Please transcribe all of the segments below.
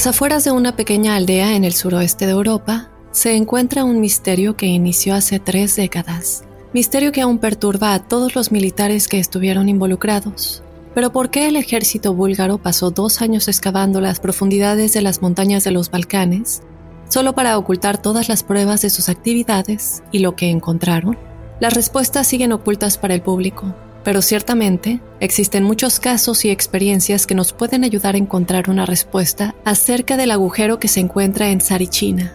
Las afueras de una pequeña aldea en el suroeste de Europa, se encuentra un misterio que inició hace tres décadas. Misterio que aún perturba a todos los militares que estuvieron involucrados. Pero ¿por qué el ejército búlgaro pasó dos años excavando las profundidades de las montañas de los Balcanes, solo para ocultar todas las pruebas de sus actividades y lo que encontraron? Las respuestas siguen ocultas para el público, pero ciertamente existen muchos casos y experiencias que nos pueden ayudar a encontrar una respuesta acerca del agujero que se encuentra en Sarichina,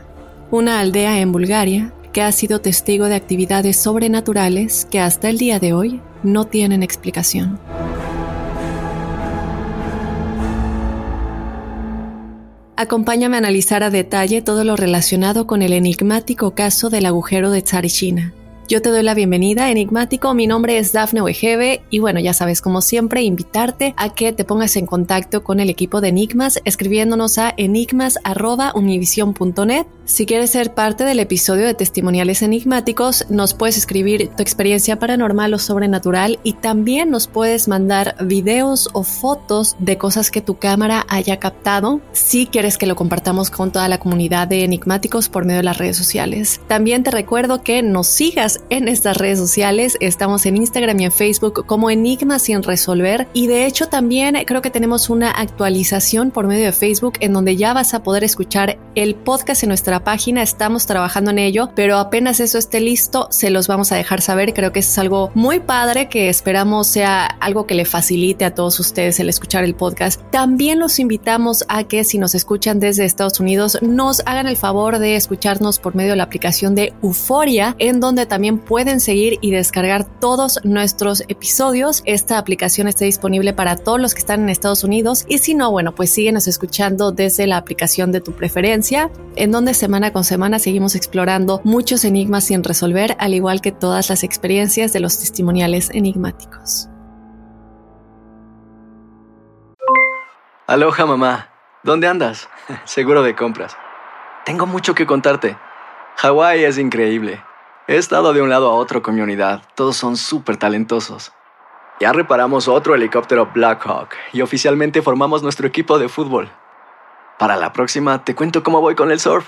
una aldea en Bulgaria que ha sido testigo de actividades sobrenaturales que hasta el día de hoy no tienen explicación. Acompáñame a analizar a detalle todo lo relacionado con el enigmático caso del agujero de Tsarichina yo te doy la bienvenida, Enigmático. Mi nombre es Dafne Wegebe y bueno, ya sabes, como siempre, invitarte a que te pongas en contacto con el equipo de Enigmas escribiéndonos a enigmas.univision.net. Si quieres ser parte del episodio de Testimoniales Enigmáticos, nos puedes escribir tu experiencia paranormal o sobrenatural y también nos puedes mandar videos o fotos de cosas que tu cámara haya captado si quieres que lo compartamos con toda la comunidad de enigmáticos por medio de las redes sociales. También te recuerdo que nos sigas en estas redes sociales. Estamos en Instagram y en Facebook como Enigmas sin resolver. Y de hecho también creo que tenemos una actualización por medio de Facebook en donde ya vas a poder escuchar el podcast en nuestra página. Estamos trabajando en ello, pero apenas eso esté listo, se los vamos a dejar saber. Creo que es algo muy padre que esperamos sea algo que le facilite a todos ustedes el escuchar el podcast. También los invitamos a que si nos escuchan desde Estados Unidos, nos hagan el favor de escucharnos por medio de la aplicación de Euforia, en donde también pueden seguir y descargar todos nuestros episodios. Esta aplicación está disponible para todos los que están en Estados Unidos y si no, bueno, pues síguenos escuchando desde la aplicación de tu preferencia, en donde semana con semana seguimos explorando muchos enigmas sin resolver, al igual que todas las experiencias de los testimoniales enigmáticos. Aloha mamá, ¿dónde andas? Seguro de compras. Tengo mucho que contarte. Hawái es increíble. He estado de un lado a otro con mi unidad. Todos son súper talentosos. Ya reparamos otro helicóptero Blackhawk y oficialmente formamos nuestro equipo de fútbol. Para la próxima te cuento cómo voy con el surf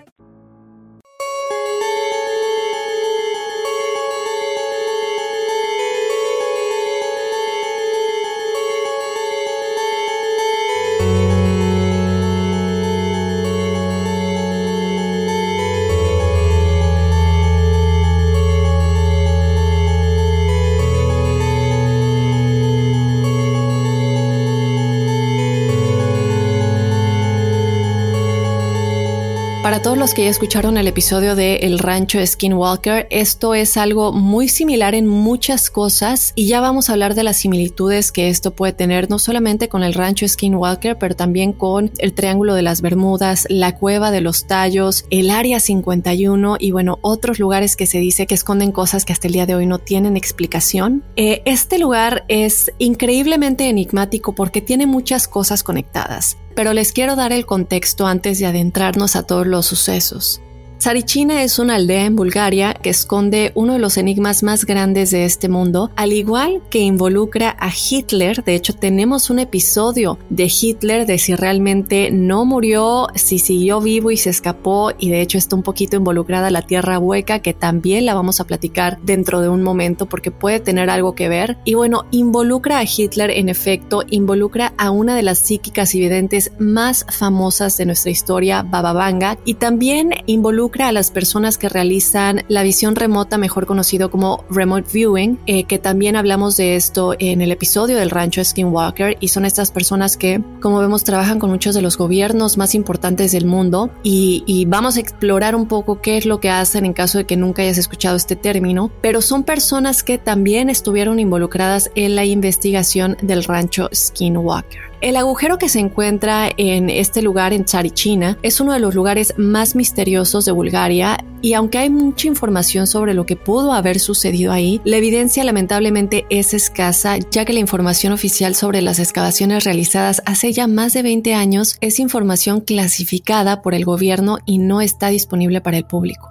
Para todos los que ya escucharon el episodio de El Rancho Skinwalker, esto es algo muy similar en muchas cosas y ya vamos a hablar de las similitudes que esto puede tener no solamente con el Rancho Skinwalker, pero también con el Triángulo de las Bermudas, la Cueva de los Tallos, el Área 51 y bueno, otros lugares que se dice que esconden cosas que hasta el día de hoy no tienen explicación. Eh, este lugar es increíblemente enigmático porque tiene muchas cosas conectadas pero les quiero dar el contexto antes de adentrarnos a todos los sucesos. Sarichina es una aldea en Bulgaria que esconde uno de los enigmas más grandes de este mundo, al igual que involucra a Hitler. De hecho, tenemos un episodio de Hitler de si realmente no murió, si siguió vivo y se escapó, y de hecho está un poquito involucrada la Tierra Hueca, que también la vamos a platicar dentro de un momento porque puede tener algo que ver. Y bueno, involucra a Hitler en efecto, involucra a una de las psíquicas y videntes más famosas de nuestra historia, Baba Vanga, y también involucra a las personas que realizan la visión remota, mejor conocido como remote viewing, eh, que también hablamos de esto en el episodio del rancho Skinwalker, y son estas personas que, como vemos, trabajan con muchos de los gobiernos más importantes del mundo, y, y vamos a explorar un poco qué es lo que hacen en caso de que nunca hayas escuchado este término, pero son personas que también estuvieron involucradas en la investigación del rancho Skinwalker. El agujero que se encuentra en este lugar en Charichina es uno de los lugares más misteriosos de Bulgaria y aunque hay mucha información sobre lo que pudo haber sucedido ahí, la evidencia lamentablemente es escasa ya que la información oficial sobre las excavaciones realizadas hace ya más de 20 años es información clasificada por el gobierno y no está disponible para el público.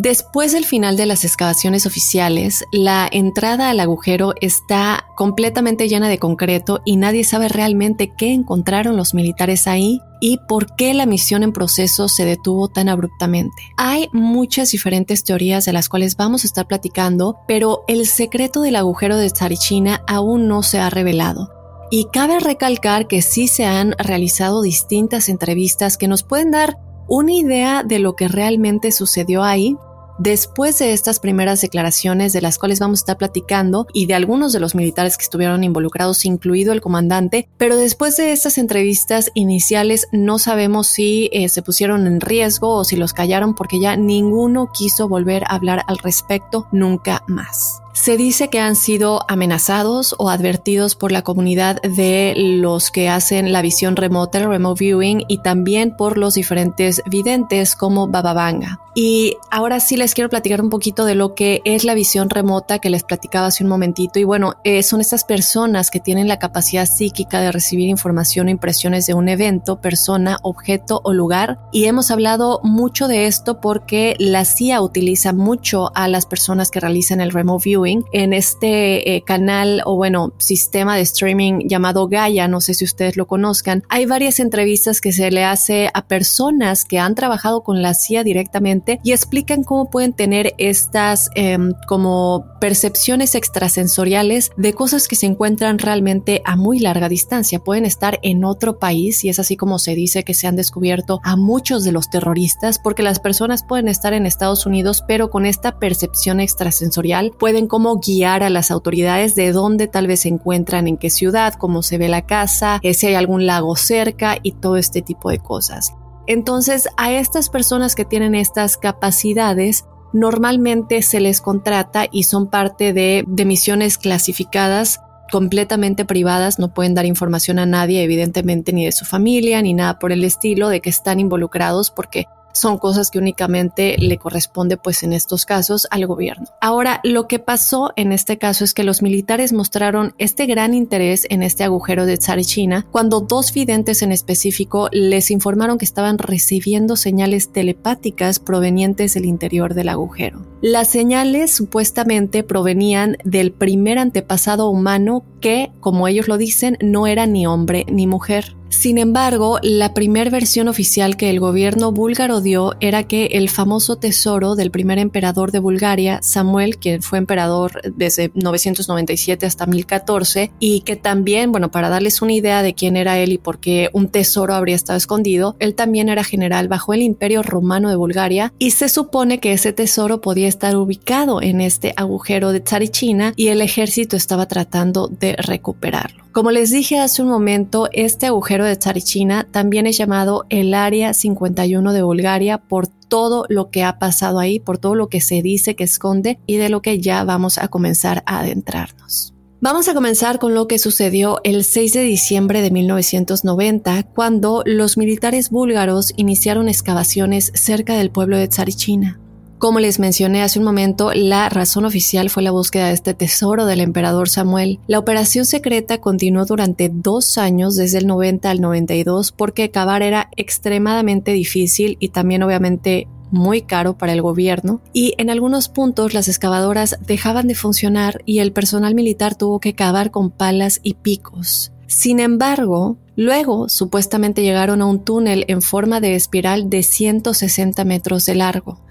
Después del final de las excavaciones oficiales, la entrada al agujero está completamente llena de concreto y nadie sabe realmente qué encontraron los militares ahí y por qué la misión en proceso se detuvo tan abruptamente. Hay muchas diferentes teorías de las cuales vamos a estar platicando, pero el secreto del agujero de Tsarichina aún no se ha revelado. Y cabe recalcar que sí se han realizado distintas entrevistas que nos pueden dar una idea de lo que realmente sucedió ahí, Después de estas primeras declaraciones de las cuales vamos a estar platicando y de algunos de los militares que estuvieron involucrados, incluido el comandante, pero después de estas entrevistas iniciales no sabemos si eh, se pusieron en riesgo o si los callaron porque ya ninguno quiso volver a hablar al respecto nunca más. Se dice que han sido amenazados o advertidos por la comunidad de los que hacen la visión remota, el remote viewing, y también por los diferentes videntes como Bababanga. Y ahora sí les quiero platicar un poquito de lo que es la visión remota que les platicaba hace un momentito. Y bueno, eh, son estas personas que tienen la capacidad psíquica de recibir información o impresiones de un evento, persona, objeto o lugar. Y hemos hablado mucho de esto porque la CIA utiliza mucho a las personas que realizan el remote viewing en este eh, canal o bueno, sistema de streaming llamado Gaia, no sé si ustedes lo conozcan. Hay varias entrevistas que se le hace a personas que han trabajado con la CIA directamente y explican cómo pueden tener estas em, como percepciones extrasensoriales de cosas que se encuentran realmente a muy larga distancia. Pueden estar en otro país y es así como se dice que se han descubierto a muchos de los terroristas porque las personas pueden estar en Estados Unidos pero con esta percepción extrasensorial pueden cómo guiar a las autoridades de dónde tal vez se encuentran, en qué ciudad, cómo se ve la casa, eh, si hay algún lago cerca y todo este tipo de cosas. Entonces, a estas personas que tienen estas capacidades, normalmente se les contrata y son parte de, de misiones clasificadas completamente privadas, no pueden dar información a nadie, evidentemente, ni de su familia, ni nada por el estilo, de que están involucrados, porque son cosas que únicamente le corresponde pues en estos casos al gobierno. Ahora, lo que pasó en este caso es que los militares mostraron este gran interés en este agujero de Tsarichina cuando dos videntes en específico les informaron que estaban recibiendo señales telepáticas provenientes del interior del agujero. Las señales supuestamente provenían del primer antepasado humano que, como ellos lo dicen, no era ni hombre ni mujer. Sin embargo, la primera versión oficial que el gobierno búlgaro dio era que el famoso tesoro del primer emperador de Bulgaria, Samuel, quien fue emperador desde 997 hasta 1014, y que también, bueno, para darles una idea de quién era él y por qué un tesoro habría estado escondido, él también era general bajo el imperio romano de Bulgaria y se supone que ese tesoro podía estar ubicado en este agujero de Tsarichina y el ejército estaba tratando de recuperarlo. Como les dije hace un momento, este agujero de Tsarichina también es llamado el Área 51 de Bulgaria por todo lo que ha pasado ahí, por todo lo que se dice que esconde y de lo que ya vamos a comenzar a adentrarnos. Vamos a comenzar con lo que sucedió el 6 de diciembre de 1990, cuando los militares búlgaros iniciaron excavaciones cerca del pueblo de Tsarichina. Como les mencioné hace un momento, la razón oficial fue la búsqueda de este tesoro del emperador Samuel. La operación secreta continuó durante dos años, desde el 90 al 92, porque cavar era extremadamente difícil y también obviamente muy caro para el gobierno y en algunos puntos las excavadoras dejaban de funcionar y el personal militar tuvo que cavar con palas y picos. Sin embargo, luego supuestamente llegaron a un túnel en forma de espiral de 160 metros de largo.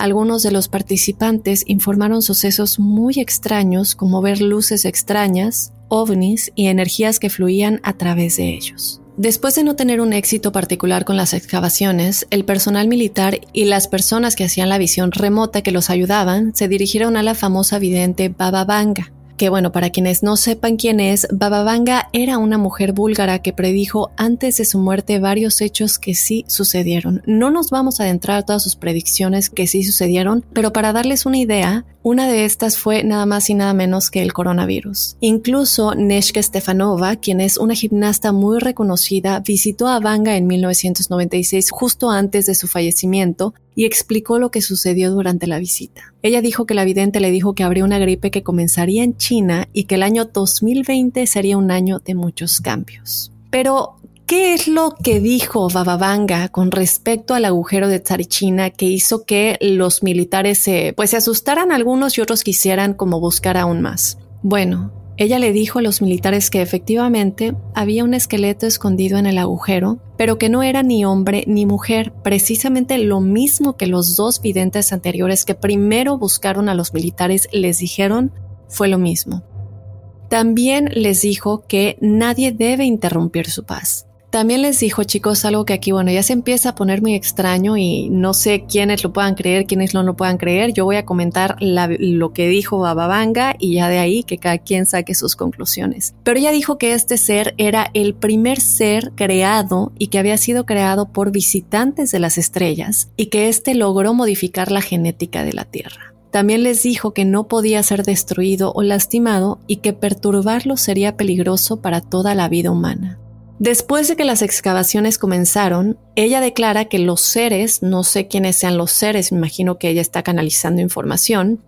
Algunos de los participantes informaron sucesos muy extraños como ver luces extrañas, ovnis y energías que fluían a través de ellos. Después de no tener un éxito particular con las excavaciones, el personal militar y las personas que hacían la visión remota que los ayudaban se dirigieron a la famosa vidente Baba Vanga, que bueno, para quienes no sepan quién es, Baba Vanga era una mujer búlgara que predijo antes de su muerte varios hechos que sí sucedieron. No nos vamos a adentrar a todas sus predicciones que sí sucedieron, pero para darles una idea, una de estas fue nada más y nada menos que el coronavirus. Incluso Neshka Stefanova, quien es una gimnasta muy reconocida, visitó a Vanga en 1996 justo antes de su fallecimiento y explicó lo que sucedió durante la visita. Ella dijo que la vidente le dijo que habría una gripe que comenzaría en China y que el año 2020 sería un año de muchos cambios. Pero, ¿qué es lo que dijo Bababanga con respecto al agujero de Tsarichina que hizo que los militares se, pues, se asustaran algunos y otros quisieran como buscar aún más? Bueno, ella le dijo a los militares que efectivamente había un esqueleto escondido en el agujero, pero que no era ni hombre ni mujer, precisamente lo mismo que los dos videntes anteriores que primero buscaron a los militares les dijeron fue lo mismo. También les dijo que nadie debe interrumpir su paz, también les dijo, chicos, algo que aquí, bueno, ya se empieza a poner muy extraño y no sé quiénes lo puedan creer, quiénes no lo puedan creer. Yo voy a comentar lo que dijo Bababanga y ya de ahí que cada quien saque sus conclusiones. Pero ella dijo que este ser era el primer ser creado y que había sido creado por visitantes de las estrellas y que éste logró modificar la genética de la Tierra. También les dijo que no podía ser destruido o lastimado y que perturbarlo sería peligroso para toda la vida humana. Después de que las excavaciones comenzaron, ella declara que los seres, no sé quiénes sean los seres, me imagino que ella está canalizando información,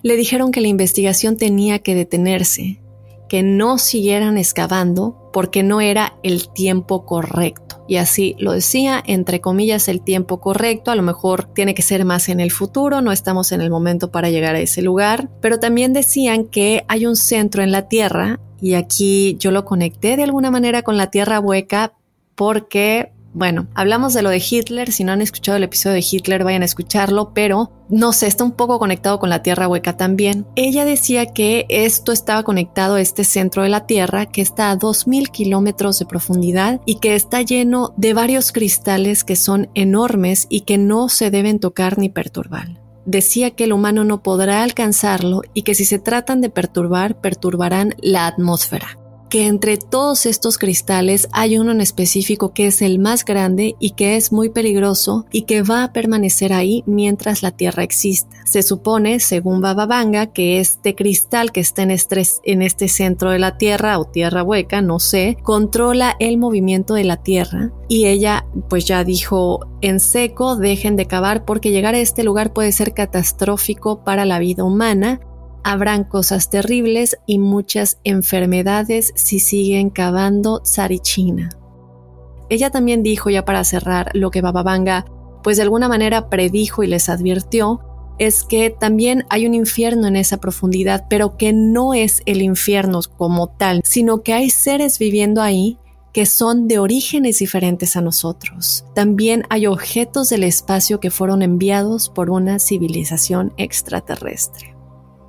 le dijeron que la investigación tenía que detenerse, que no siguieran excavando porque no era el tiempo correcto. Y así lo decía, entre comillas, el tiempo correcto, a lo mejor tiene que ser más en el futuro, no estamos en el momento para llegar a ese lugar, pero también decían que hay un centro en la Tierra y aquí yo lo conecté de alguna manera con la Tierra Hueca porque, bueno, hablamos de lo de Hitler. Si no han escuchado el episodio de Hitler, vayan a escucharlo, pero no sé, está un poco conectado con la Tierra Hueca también. Ella decía que esto estaba conectado a este centro de la Tierra que está a 2.000 kilómetros de profundidad y que está lleno de varios cristales que son enormes y que no se deben tocar ni perturbar decía que el humano no podrá alcanzarlo y que si se tratan de perturbar, perturbarán la atmósfera que entre todos estos cristales hay uno en específico que es el más grande y que es muy peligroso y que va a permanecer ahí mientras la Tierra exista. Se supone, según Baba Vanga, que este cristal que está en este, en este centro de la Tierra o Tierra hueca, no sé, controla el movimiento de la Tierra y ella pues ya dijo en seco, dejen de cavar porque llegar a este lugar puede ser catastrófico para la vida humana habrán cosas terribles y muchas enfermedades si siguen cavando Tsarichina. Ella también dijo, ya para cerrar, lo que Bababanga, pues de alguna manera predijo y les advirtió, es que también hay un infierno en esa profundidad, pero que no es el infierno como tal, sino que hay seres viviendo ahí que son de orígenes diferentes a nosotros. También hay objetos del espacio que fueron enviados por una civilización extraterrestre.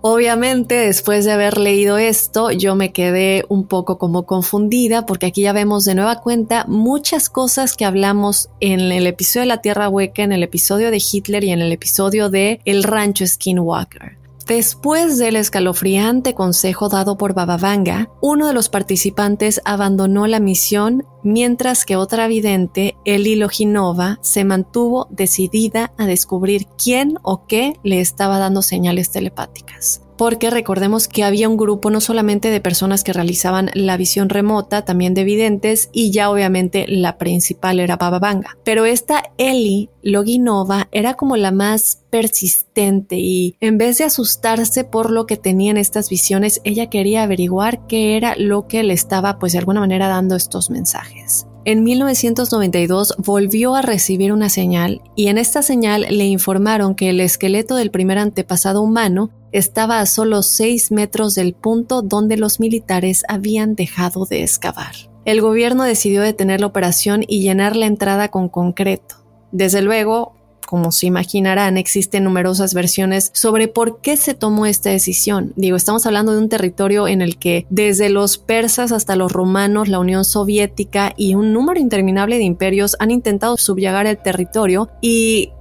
Obviamente, después de haber leído esto, yo me quedé un poco como confundida porque aquí ya vemos de nueva cuenta muchas cosas que hablamos en el episodio de la Tierra Hueca, en el episodio de Hitler y en el episodio de El Rancho Skinwalker. Después del escalofriante consejo dado por Bababanga, uno de los participantes abandonó la misión mientras que otra vidente, Eli Loginova, se mantuvo decidida a descubrir quién o qué le estaba dando señales telepáticas porque recordemos que había un grupo no solamente de personas que realizaban la visión remota, también de videntes, y ya obviamente la principal era Baba Vanga. Pero esta Eli Loginova era como la más persistente y en vez de asustarse por lo que tenían estas visiones, ella quería averiguar qué era lo que le estaba pues de alguna manera dando estos mensajes. En 1992 volvió a recibir una señal y en esta señal le informaron que el esqueleto del primer antepasado humano estaba a solo 6 metros del punto donde los militares habían dejado de excavar. El gobierno decidió detener la operación y llenar la entrada con concreto. Desde luego, como se imaginarán, existen numerosas versiones sobre por qué se tomó esta decisión. Digo, estamos hablando de un territorio en el que desde los persas hasta los romanos, la Unión Soviética y un número interminable de imperios han intentado subyagar el territorio y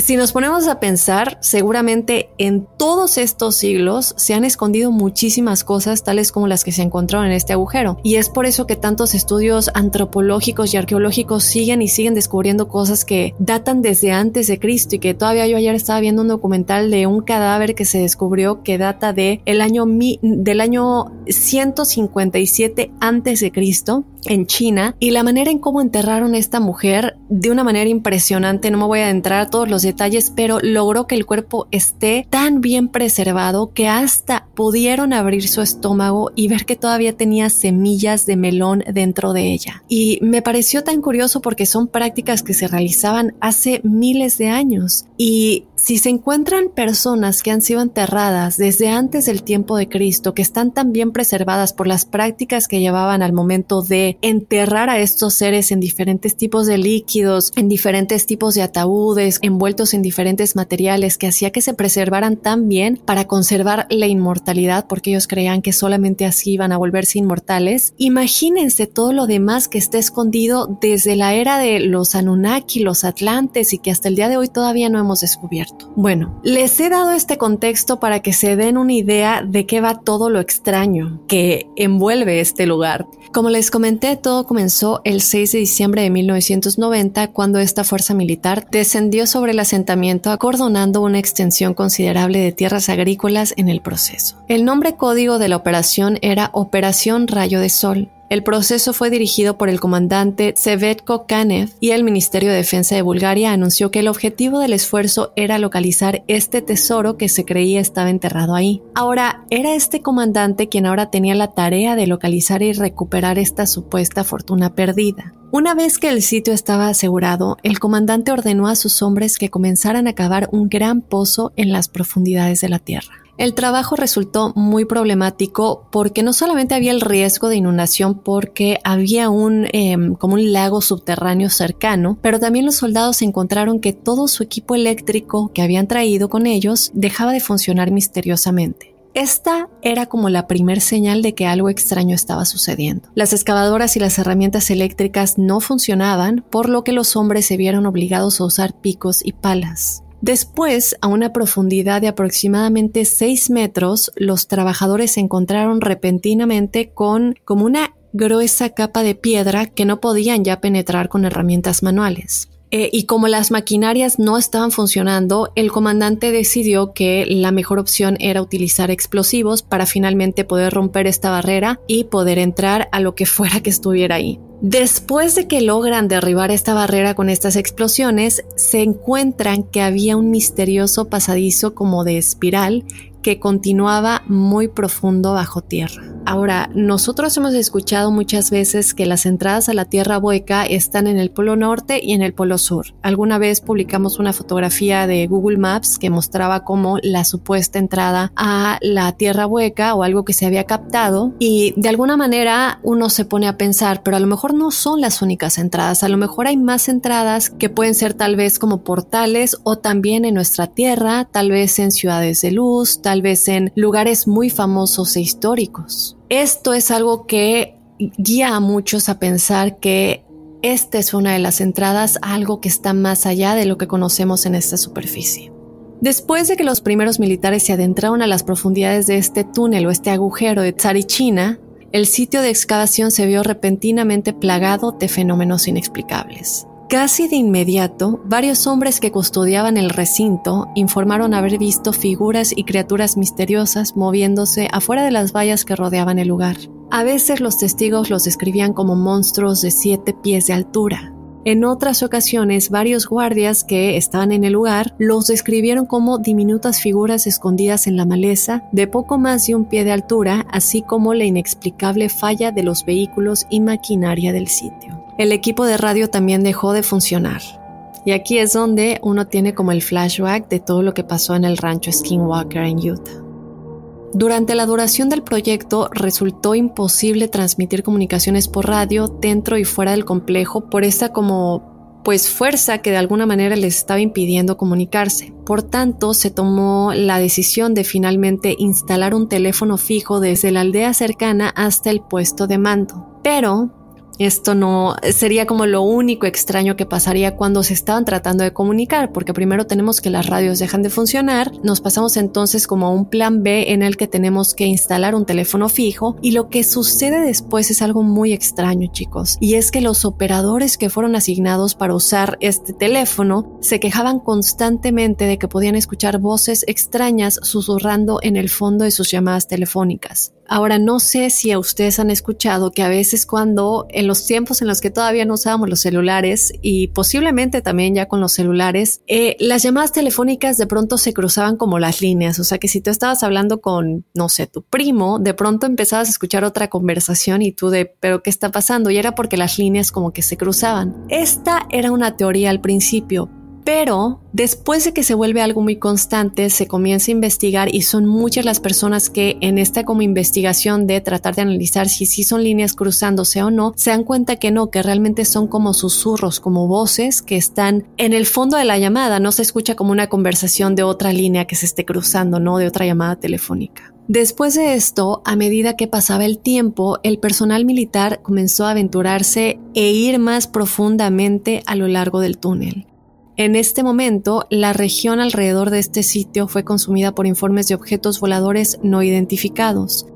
si nos ponemos a pensar, seguramente en todos estos siglos se han escondido muchísimas cosas tales como las que se encontraron en este agujero. Y es por eso que tantos estudios antropológicos y arqueológicos siguen y siguen descubriendo cosas que datan desde antes de Cristo y que todavía yo ayer estaba viendo un documental de un cadáver que se descubrió que data de el año del año 157 antes de Cristo en China y la manera en cómo enterraron a esta mujer de una manera impresionante. No me voy a adentrar a todos los detalles, pero logró que el cuerpo esté tan bien preservado que hasta pudieron abrir su estómago y ver que todavía tenía semillas de melón dentro de ella. Y me pareció tan curioso porque son prácticas que se realizaban hace miles de años y si se encuentran personas que han sido enterradas desde antes del tiempo de Cristo, que están tan bien preservadas por las prácticas que llevaban al momento de enterrar a estos seres en diferentes tipos de líquidos, en diferentes tipos de ataúdes, envueltos en diferentes materiales, que hacía que se preservaran tan bien para conservar la inmortalidad, porque ellos creían que solamente así iban a volverse inmortales, imagínense todo lo demás que está escondido desde la era de los Anunnaki, los Atlantes y que hasta el día de hoy todavía no hemos descubierto. Bueno, les he dado este contexto para que se den una idea de qué va todo lo extraño que envuelve este lugar. Como les comenté, todo comenzó el 6 de diciembre de 1990 cuando esta fuerza militar descendió sobre el asentamiento acordonando una extensión considerable de tierras agrícolas en el proceso. El nombre código de la operación era Operación Rayo de Sol el proceso fue dirigido por el comandante Sevetko Kanev y el Ministerio de Defensa de Bulgaria anunció que el objetivo del esfuerzo era localizar este tesoro que se creía estaba enterrado ahí. Ahora, era este comandante quien ahora tenía la tarea de localizar y recuperar esta supuesta fortuna perdida. Una vez que el sitio estaba asegurado, el comandante ordenó a sus hombres que comenzaran a cavar un gran pozo en las profundidades de la tierra. El trabajo resultó muy problemático porque no solamente había el riesgo de inundación porque había un em, como un lago subterráneo cercano, pero también los soldados encontraron que todo su equipo eléctrico que habían traído con ellos dejaba de funcionar misteriosamente. Esta era como la primer señal de que algo extraño estaba sucediendo. Las excavadoras y las herramientas eléctricas no funcionaban, por lo que los hombres se vieron obligados a usar picos y palas. Después, a una profundidad de aproximadamente 6 metros, los trabajadores se encontraron repentinamente con como una gruesa capa de piedra que no podían ya penetrar con herramientas manuales. Eh, y como las maquinarias no estaban funcionando, el comandante decidió que la mejor opción era utilizar explosivos para finalmente poder romper esta barrera y poder entrar a lo que fuera que estuviera ahí. Después de que logran derribar esta barrera con estas explosiones, se encuentran que había un misterioso pasadizo como de espiral que continuaba muy profundo bajo tierra. Ahora, nosotros hemos escuchado muchas veces que las entradas a la Tierra Hueca están en el Polo Norte y en el Polo Sur. Alguna vez publicamos una fotografía de Google Maps que mostraba como la supuesta entrada a la Tierra Hueca o algo que se había captado y de alguna manera uno se pone a pensar, pero a lo mejor no son las únicas entradas, a lo mejor hay más entradas que pueden ser tal vez como portales o también en nuestra Tierra, tal vez en ciudades de luz, tal vez en lugares muy famosos e históricos. Esto es algo que guía a muchos a pensar que esta es una de las entradas a algo que está más allá de lo que conocemos en esta superficie. Después de que los primeros militares se adentraron a las profundidades de este túnel o este agujero de Tsarichina, el sitio de excavación se vio repentinamente plagado de fenómenos inexplicables. Casi de inmediato, varios hombres que custodiaban el recinto informaron haber visto figuras y criaturas misteriosas moviéndose afuera de las vallas que rodeaban el lugar. A veces los testigos los describían como monstruos de siete pies de altura. En otras ocasiones, varios guardias que estaban en el lugar los describieron como diminutas figuras escondidas en la maleza de poco más de un pie de altura, así como la inexplicable falla de los vehículos y maquinaria del sitio el equipo de radio también dejó de funcionar. Y aquí es donde uno tiene como el flashback de todo lo que pasó en el rancho Skinwalker en Utah. Durante la duración del proyecto resultó imposible transmitir comunicaciones por radio dentro y fuera del complejo por esta como pues fuerza que de alguna manera les estaba impidiendo comunicarse. Por tanto, se tomó la decisión de finalmente instalar un teléfono fijo desde la aldea cercana hasta el puesto de mando. Pero esto no sería como lo único extraño que pasaría cuando se estaban tratando de comunicar, porque primero tenemos que las radios dejan de funcionar, nos pasamos entonces como a un plan B en el que tenemos que instalar un teléfono fijo y lo que sucede después es algo muy extraño chicos, y es que los operadores que fueron asignados para usar este teléfono se quejaban constantemente de que podían escuchar voces extrañas susurrando en el fondo de sus llamadas telefónicas. Ahora no sé si a ustedes han escuchado que a veces cuando en los tiempos en los que todavía no usábamos los celulares y posiblemente también ya con los celulares, eh, las llamadas telefónicas de pronto se cruzaban como las líneas. O sea que si tú estabas hablando con, no sé, tu primo, de pronto empezabas a escuchar otra conversación y tú de, pero ¿qué está pasando? Y era porque las líneas como que se cruzaban. Esta era una teoría al principio, pero después de que se vuelve algo muy constante, se comienza a investigar y son muchas las personas que en esta como investigación de tratar de analizar si sí son líneas cruzándose o no, se dan cuenta que no, que realmente son como susurros, como voces que están en el fondo de la llamada, no se escucha como una conversación de otra línea que se esté cruzando, no de otra llamada telefónica. Después de esto, a medida que pasaba el tiempo, el personal militar comenzó a aventurarse e ir más profundamente a lo largo del túnel. En este momento, la región alrededor de este sitio fue consumida por informes de objetos voladores no identificados.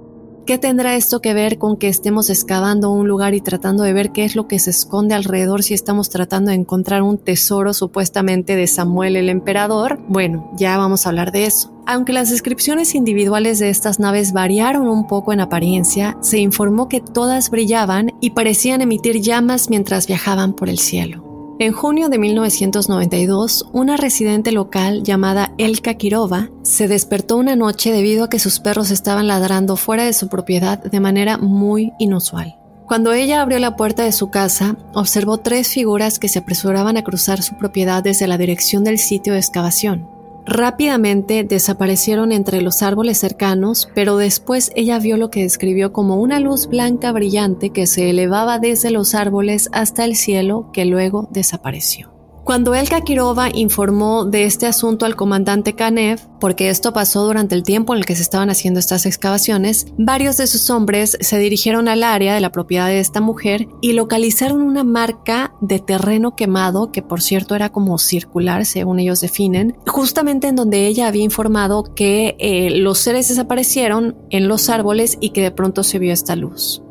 ¿Qué tendrá esto que ver con que estemos excavando un lugar y tratando de ver qué es lo que se esconde alrededor si estamos tratando de encontrar un tesoro supuestamente de Samuel el emperador? Bueno, ya vamos a hablar de eso. Aunque las descripciones individuales de estas naves variaron un poco en apariencia, se informó que todas brillaban y parecían emitir llamas mientras viajaban por el cielo. En junio de 1992, una residente local llamada Elka Kirova se despertó una noche debido a que sus perros estaban ladrando fuera de su propiedad de manera muy inusual. Cuando ella abrió la puerta de su casa, observó tres figuras que se apresuraban a cruzar su propiedad desde la dirección del sitio de excavación. Rápidamente desaparecieron entre los árboles cercanos, pero después ella vio lo que describió como una luz blanca brillante que se elevaba desde los árboles hasta el cielo que luego desapareció. Cuando Elka Kirova informó de este asunto al comandante Kanev, porque esto pasó durante el tiempo en el que se estaban haciendo estas excavaciones, varios de sus hombres se dirigieron al área de la propiedad de esta mujer y localizaron una marca de terreno quemado, que por cierto era como circular, según ellos definen, justamente en donde ella había informado que eh, los seres desaparecieron en los árboles y que de pronto se vio esta luz.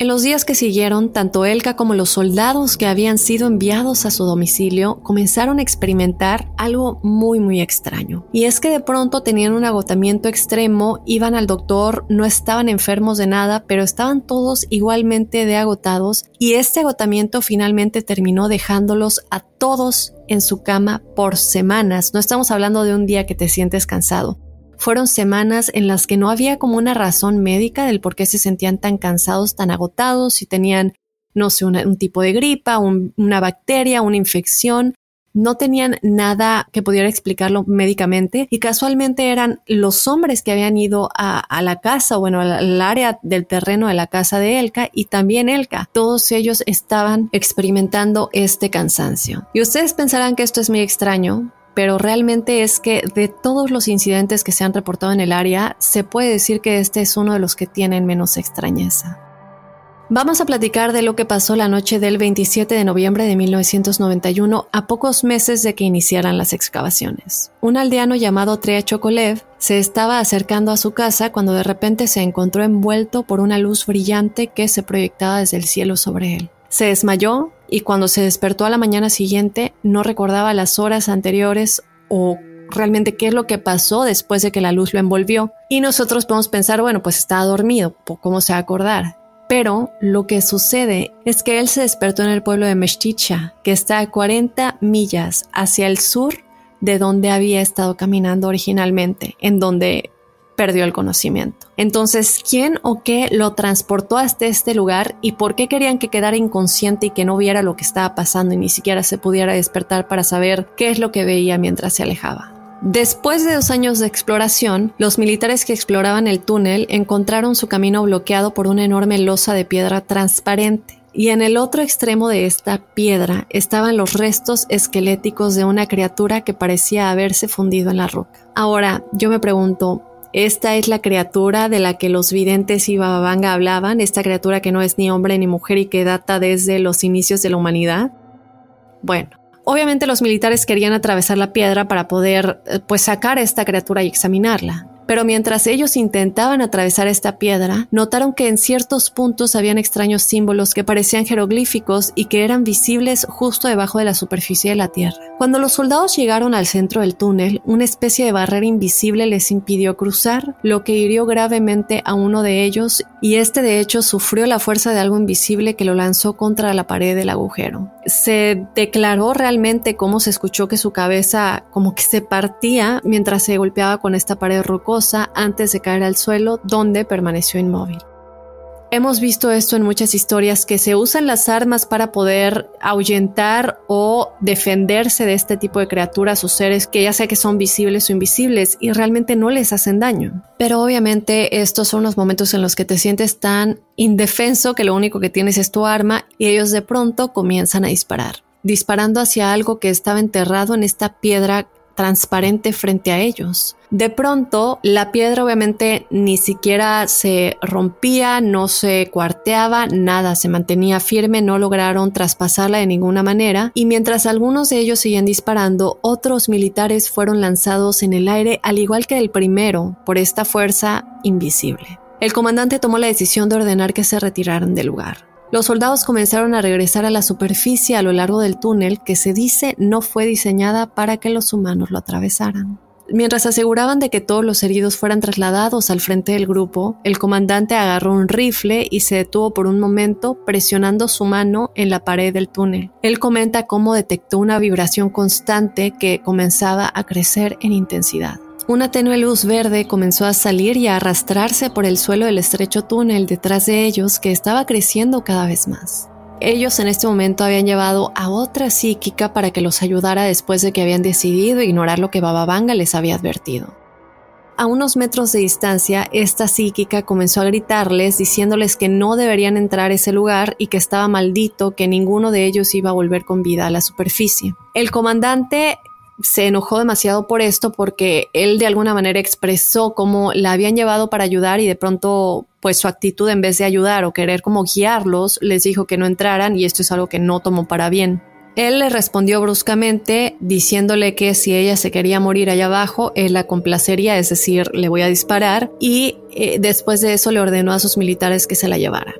En los días que siguieron, tanto Elka como los soldados que habían sido enviados a su domicilio comenzaron a experimentar algo muy muy extraño. Y es que de pronto tenían un agotamiento extremo, iban al doctor, no estaban enfermos de nada, pero estaban todos igualmente de agotados y este agotamiento finalmente terminó dejándolos a todos en su cama por semanas. No estamos hablando de un día que te sientes cansado fueron semanas en las que no había como una razón médica del por qué se sentían tan cansados, tan agotados, si tenían, no sé, un tipo de gripa, una bacteria, una infección. No tenían nada que pudiera explicarlo médicamente y casualmente eran los hombres que habían ido a, la casa, bueno, al área del terreno de la casa de Elka y también Elka. Todos ellos estaban experimentando este cansancio. Y ustedes pensarán que esto es muy extraño, pero realmente es que de todos los incidentes que se han reportado en el área, se puede decir que este es uno de los que tienen menos extrañeza. Vamos a platicar de lo que pasó la noche del 27 de noviembre de 1991, a pocos meses de que iniciaran las excavaciones. Un aldeano llamado Trea Chokolev se estaba acercando a su casa cuando de repente se encontró envuelto por una luz brillante que se proyectaba desde el cielo sobre él. Se desmayó y cuando se despertó a la mañana siguiente no recordaba las horas anteriores o realmente qué es lo que pasó después de que la luz lo envolvió. Y nosotros podemos pensar, bueno, pues estaba dormido, ¿cómo se va a acordar? Pero lo que sucede es que él se despertó en el pueblo de Meshticha, que está a 40 millas hacia el sur de donde había estado caminando originalmente, en donde perdió el conocimiento. Entonces, ¿quién o qué lo transportó hasta este lugar y por qué querían que quedara inconsciente y que no viera lo que estaba pasando y ni siquiera se pudiera despertar para saber qué es lo que veía mientras se alejaba? Después de dos años de exploración, los militares que exploraban el túnel encontraron su camino bloqueado por una enorme losa de piedra transparente. Y en el otro extremo de esta piedra estaban los restos esqueléticos de una criatura que parecía haberse fundido en la roca. Ahora, yo me pregunto, ¿esta es la criatura de la que los videntes y Bababanga hablaban? ¿Esta criatura que no es ni hombre ni mujer y que data desde los inicios de la humanidad? Bueno, Obviamente los militares querían atravesar la piedra para poder eh, pues sacar a esta criatura y examinarla. Pero mientras ellos intentaban atravesar esta piedra, notaron que en ciertos puntos habían extraños símbolos que parecían jeroglíficos y que eran visibles justo debajo de la superficie de la tierra. Cuando los soldados llegaron al centro del túnel, una especie de barrera invisible les impidió cruzar, lo que hirió gravemente a uno de ellos y este de hecho sufrió la fuerza de algo invisible que lo lanzó contra la pared del agujero. Se declaró realmente cómo se escuchó que su cabeza como que se partía mientras se golpeaba con esta pared rocosa antes de caer al suelo, donde permaneció inmóvil. Hemos visto esto en muchas historias que se usan las armas para poder ahuyentar o defenderse de este tipo de criaturas o seres que ya sea que son visibles o invisibles y realmente no les hacen daño. Pero obviamente estos son los momentos en los que te sientes tan indefenso que lo único que tienes es tu arma y ellos de pronto comienzan a disparar, disparando hacia algo que estaba enterrado en esta piedra transparente frente a ellos. De pronto, la piedra obviamente ni siquiera se rompía, no se cuarteaba, nada, se mantenía firme, no lograron traspasarla de ninguna manera, y mientras algunos de ellos seguían disparando, otros militares fueron lanzados en el aire, al igual que el primero, por esta fuerza invisible. El comandante tomó la decisión de ordenar que se retiraran del lugar. Los soldados comenzaron a regresar a la superficie a lo largo del túnel que se dice no fue diseñada para que los humanos lo atravesaran. Mientras aseguraban de que todos los heridos fueran trasladados al frente del grupo, el comandante agarró un rifle y se detuvo por un momento presionando su mano en la pared del túnel. Él comenta cómo detectó una vibración constante que comenzaba a crecer en intensidad. Una tenue luz verde comenzó a salir y a arrastrarse por el suelo del estrecho túnel detrás de ellos que estaba creciendo cada vez más. Ellos en este momento habían llevado a otra psíquica para que los ayudara después de que habían decidido ignorar lo que Bababanga les había advertido. A unos metros de distancia, esta psíquica comenzó a gritarles diciéndoles que no deberían entrar a ese lugar y que estaba maldito, que ninguno de ellos iba a volver con vida a la superficie. El comandante se enojó demasiado por esto porque él de alguna manera expresó cómo la habían llevado para ayudar y de pronto pues su actitud en vez de ayudar o querer como guiarlos les dijo que no entraran y esto es algo que no tomó para bien. Él le respondió bruscamente diciéndole que si ella se quería morir allá abajo, él la complacería, es decir, le voy a disparar y eh, después de eso le ordenó a sus militares que se la llevaran.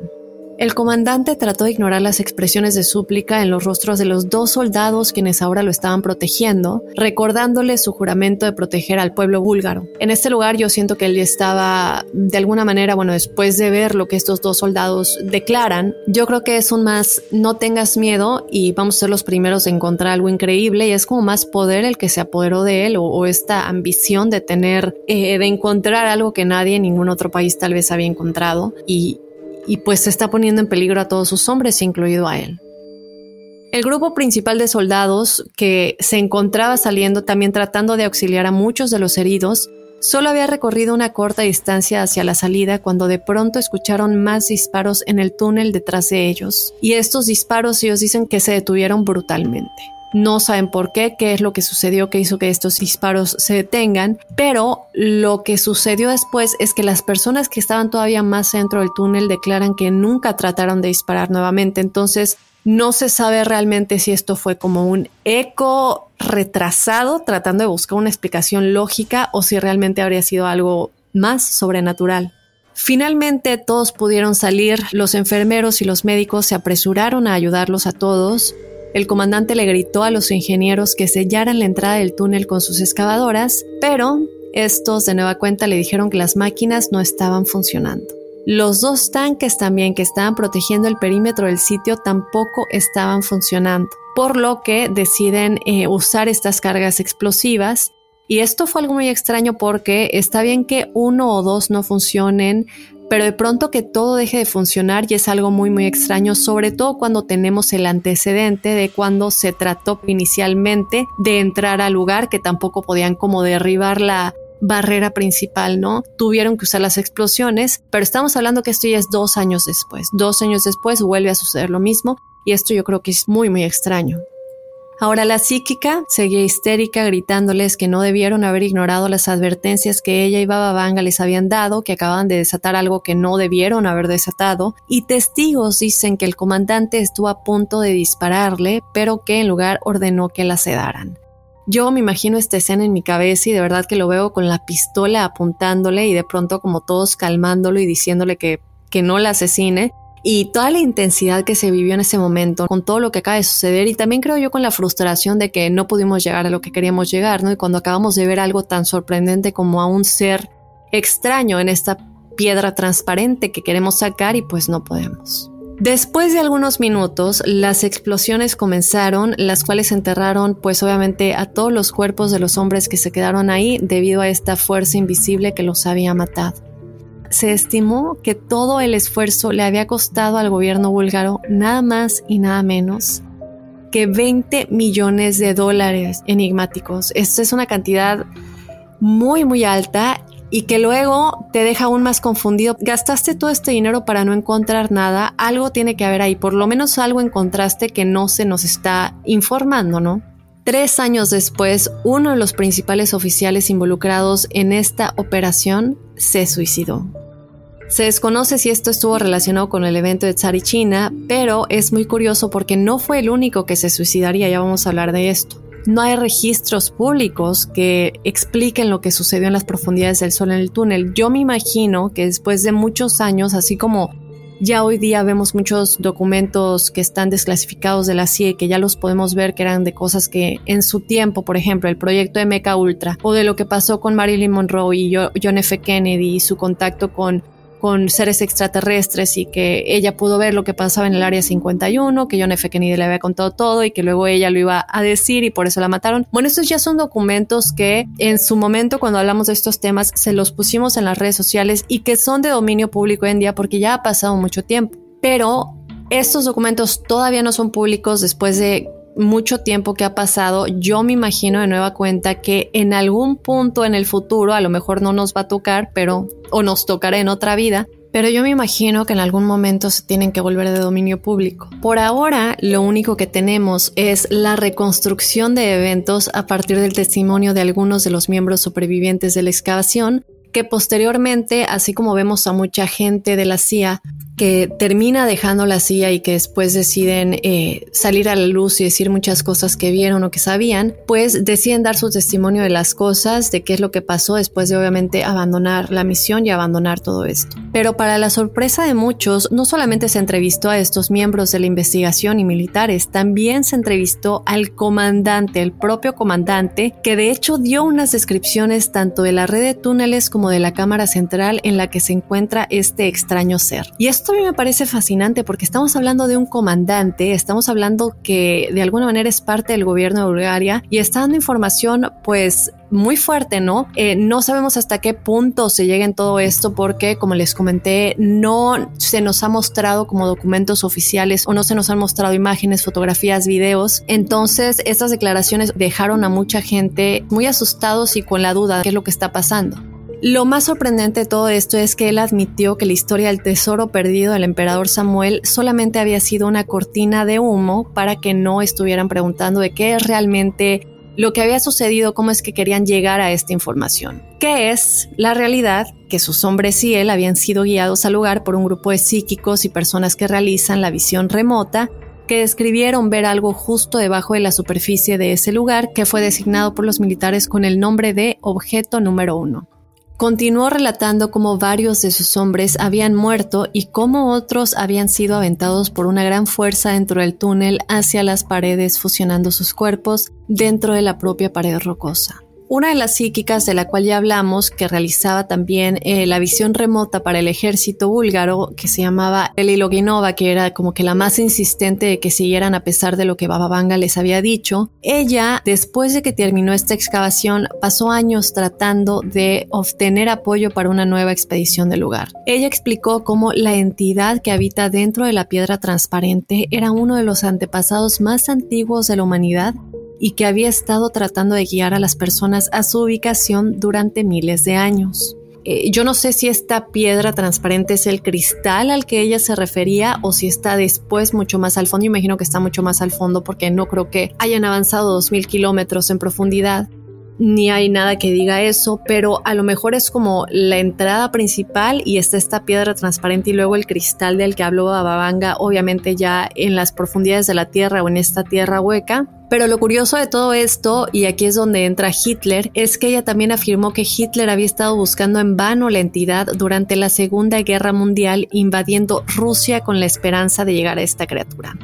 El comandante trató de ignorar las expresiones de súplica en los rostros de los dos soldados quienes ahora lo estaban protegiendo, recordándole su juramento de proteger al pueblo búlgaro. En este lugar yo siento que él estaba, de alguna manera, bueno, después de ver lo que estos dos soldados declaran, yo creo que es un más no tengas miedo y vamos a ser los primeros de encontrar algo increíble y es como más poder el que se apoderó de él o, esta ambición de tener, eh, de encontrar algo que nadie en ningún otro país tal vez había encontrado y y pues está poniendo en peligro a todos sus hombres, incluido a él. El grupo principal de soldados, que se encontraba saliendo también tratando de auxiliar a muchos de los heridos, solo había recorrido una corta distancia hacia la salida cuando de pronto escucharon más disparos en el túnel detrás de ellos, y estos disparos ellos dicen que se detuvieron brutalmente. No saben por qué, qué es lo que sucedió que hizo que estos disparos se detengan, pero lo que sucedió después es que las personas que estaban todavía más dentro del túnel declaran que nunca trataron de disparar nuevamente. Entonces, no se sabe realmente si esto fue como un eco retrasado tratando de buscar una explicación lógica o si realmente habría sido algo más sobrenatural. Finalmente todos pudieron salir, los enfermeros y los médicos se apresuraron a ayudarlos a todos. El comandante le gritó a los ingenieros que sellaran la entrada del túnel con sus excavadoras, pero estos de nueva cuenta le dijeron que las máquinas no estaban funcionando. Los dos tanques también que estaban protegiendo el perímetro del sitio tampoco estaban funcionando, por lo que deciden eh, usar estas cargas explosivas. Y esto fue algo muy extraño porque está bien que uno o dos no funcionen, pero de pronto que todo deje de funcionar y es algo muy muy extraño, sobre todo cuando tenemos el antecedente de cuando se trató inicialmente de entrar al lugar que tampoco podían como derribar la, barrera principal, ¿no? Tuvieron que usar las explosiones, pero estamos hablando que esto ya es dos años después. Dos años después vuelve a suceder lo mismo y esto yo creo que es muy, muy extraño. Ahora la psíquica seguía histérica gritándoles que no debieron haber ignorado las advertencias que ella y Baba Vanga les habían dado, que acaban de desatar algo que no debieron haber desatado, y testigos dicen que el comandante estuvo a punto de dispararle, pero que en lugar ordenó que la sedaran. Yo me imagino esta escena en mi cabeza y de verdad que lo veo con la pistola apuntándole y de pronto como todos calmándolo y diciéndole que, que no la asesine. Y toda la intensidad que se vivió en ese momento, con todo lo que acaba de suceder, y también creo yo con la frustración de que no pudimos llegar a lo que queríamos llegar, ¿no? Y cuando acabamos de ver algo tan sorprendente como a un ser extraño en esta piedra transparente que queremos sacar y pues no podemos. Después de algunos minutos, las explosiones comenzaron, las cuales enterraron pues obviamente a todos los cuerpos de los hombres que se quedaron ahí debido a esta fuerza invisible que los había matado. Se estimó que todo el esfuerzo le había costado al gobierno búlgaro nada más y nada menos que 20 millones de dólares enigmáticos. Esta es una cantidad muy muy alta y que luego te deja aún más confundido. Gastaste todo este dinero para no encontrar nada, algo tiene que haber ahí, por lo menos algo encontraste que no se nos está informando, ¿no? Tres años después, uno de los principales oficiales involucrados en esta operación se suicidó. Se desconoce si esto estuvo relacionado con el evento de Tsarichina, pero es muy curioso porque no fue el único que se suicidaría, ya vamos a hablar de esto no hay registros públicos que expliquen lo que sucedió en las profundidades del Sol en el túnel. Yo me imagino que después de muchos años, así como ya hoy día vemos muchos documentos que están desclasificados de la CIA que ya los podemos ver que eran de cosas que en su tiempo, por ejemplo, el proyecto Mecha Ultra o de lo que pasó con Marilyn Monroe y John F. Kennedy y su contacto con con seres extraterrestres y que ella pudo ver lo que pasaba en el área 51, que John F. Kennedy le había contado todo y que luego ella lo iba a decir y por eso la mataron. Bueno, estos ya son documentos que en su momento cuando hablamos de estos temas se los pusimos en las redes sociales y que son de dominio público en día porque ya ha pasado mucho tiempo. Pero estos documentos todavía no son públicos después de mucho tiempo que ha pasado, yo me imagino de nueva cuenta que en algún punto en el futuro, a lo mejor no nos va a tocar, pero o nos tocará en otra vida, pero yo me imagino que en algún momento se tienen que volver de dominio público. Por ahora, lo único que tenemos es la reconstrucción de eventos a partir del testimonio de algunos de los miembros supervivientes de la excavación, que posteriormente, así como vemos a mucha gente de la CIA que termina dejando la CIA y que después deciden eh, salir a la luz y decir muchas cosas que vieron o que sabían, pues deciden dar su testimonio de las cosas, de qué es lo que pasó después de obviamente abandonar la misión y abandonar todo esto. Pero para la sorpresa de muchos, no solamente se entrevistó a estos miembros de la investigación y militares, también se entrevistó al comandante, el propio comandante, que de hecho dio unas descripciones tanto de la red de túneles como de la cámara central en la que se encuentra este extraño ser. Y esto a mí me parece fascinante porque estamos hablando de un comandante, estamos hablando que de alguna manera es parte del gobierno de Bulgaria y está dando información pues muy fuerte, ¿no? Eh, no sabemos hasta qué punto se llega en todo esto porque, como les comenté, no se nos ha mostrado como documentos oficiales o no se nos han mostrado imágenes, fotografías, videos. Entonces, estas declaraciones dejaron a mucha gente muy asustados y con la duda de qué es lo que está pasando. Lo más sorprendente de todo esto es que él admitió que la historia del tesoro perdido del emperador Samuel solamente había sido una cortina de humo para que no estuvieran preguntando de qué es realmente lo que había sucedido, cómo es que querían llegar a esta información. ¿Qué es la realidad? Que sus hombres y él habían sido guiados al lugar por un grupo de psíquicos y personas que realizan la visión remota que describieron ver algo justo debajo de la superficie de ese lugar que fue designado por los militares con el nombre de objeto número uno. Continuó relatando cómo varios de sus hombres habían muerto y cómo otros habían sido aventados por una gran fuerza dentro del túnel hacia las paredes fusionando sus cuerpos dentro de la propia pared rocosa. Una de las psíquicas de la cual ya hablamos, que realizaba también eh, la visión remota para el ejército búlgaro, que se llamaba Eliloginova, que era como que la más insistente de que siguieran a pesar de lo que Baba Vanga les había dicho, ella, después de que terminó esta excavación, pasó años tratando de obtener apoyo para una nueva expedición del lugar. Ella explicó cómo la entidad que habita dentro de la piedra transparente era uno de los antepasados más antiguos de la humanidad y que había estado tratando de guiar a las personas a su ubicación durante miles de años. Eh, yo no sé si esta piedra transparente es el cristal al que ella se refería o si está después mucho más al fondo. Yo imagino que está mucho más al fondo porque no creo que hayan avanzado 2.000 kilómetros en profundidad ni hay nada que diga eso, pero a lo mejor es como la entrada principal y está esta piedra transparente y luego el cristal del que habló Bababanga, obviamente ya en las profundidades de la tierra o en esta tierra hueca. Pero lo curioso de todo esto, y aquí es donde entra Hitler, es que ella también afirmó que Hitler había estado buscando en vano la entidad durante la Segunda Guerra Mundial, invadiendo Rusia con la esperanza de llegar a esta criatura.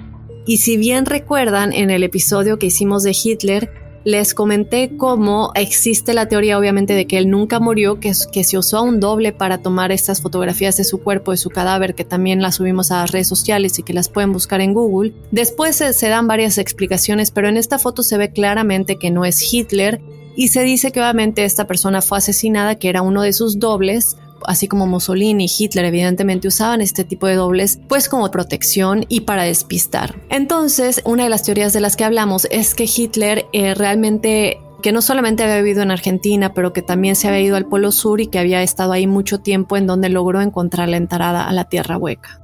Y si bien recuerdan en el episodio que hicimos de Hitler, les comenté cómo existe la teoría obviamente de que él nunca murió, que, se usó un doble para tomar estas fotografías de su cuerpo, de su cadáver, que también las subimos a las redes sociales y que las pueden buscar en Google. Después se dan varias explicaciones, pero en esta foto se ve claramente que no es Hitler y se dice que obviamente esta persona fue asesinada, que era uno de sus dobles, así como Mussolini y Hitler evidentemente usaban este tipo de dobles, pues como protección y para despistar. Entonces, una de las teorías de las que hablamos es que Hitler eh, realmente que no solamente había vivido en Argentina, pero que también se había ido al Polo Sur y que había estado ahí mucho tiempo en donde logró encontrar la entrada a la Tierra Hueca.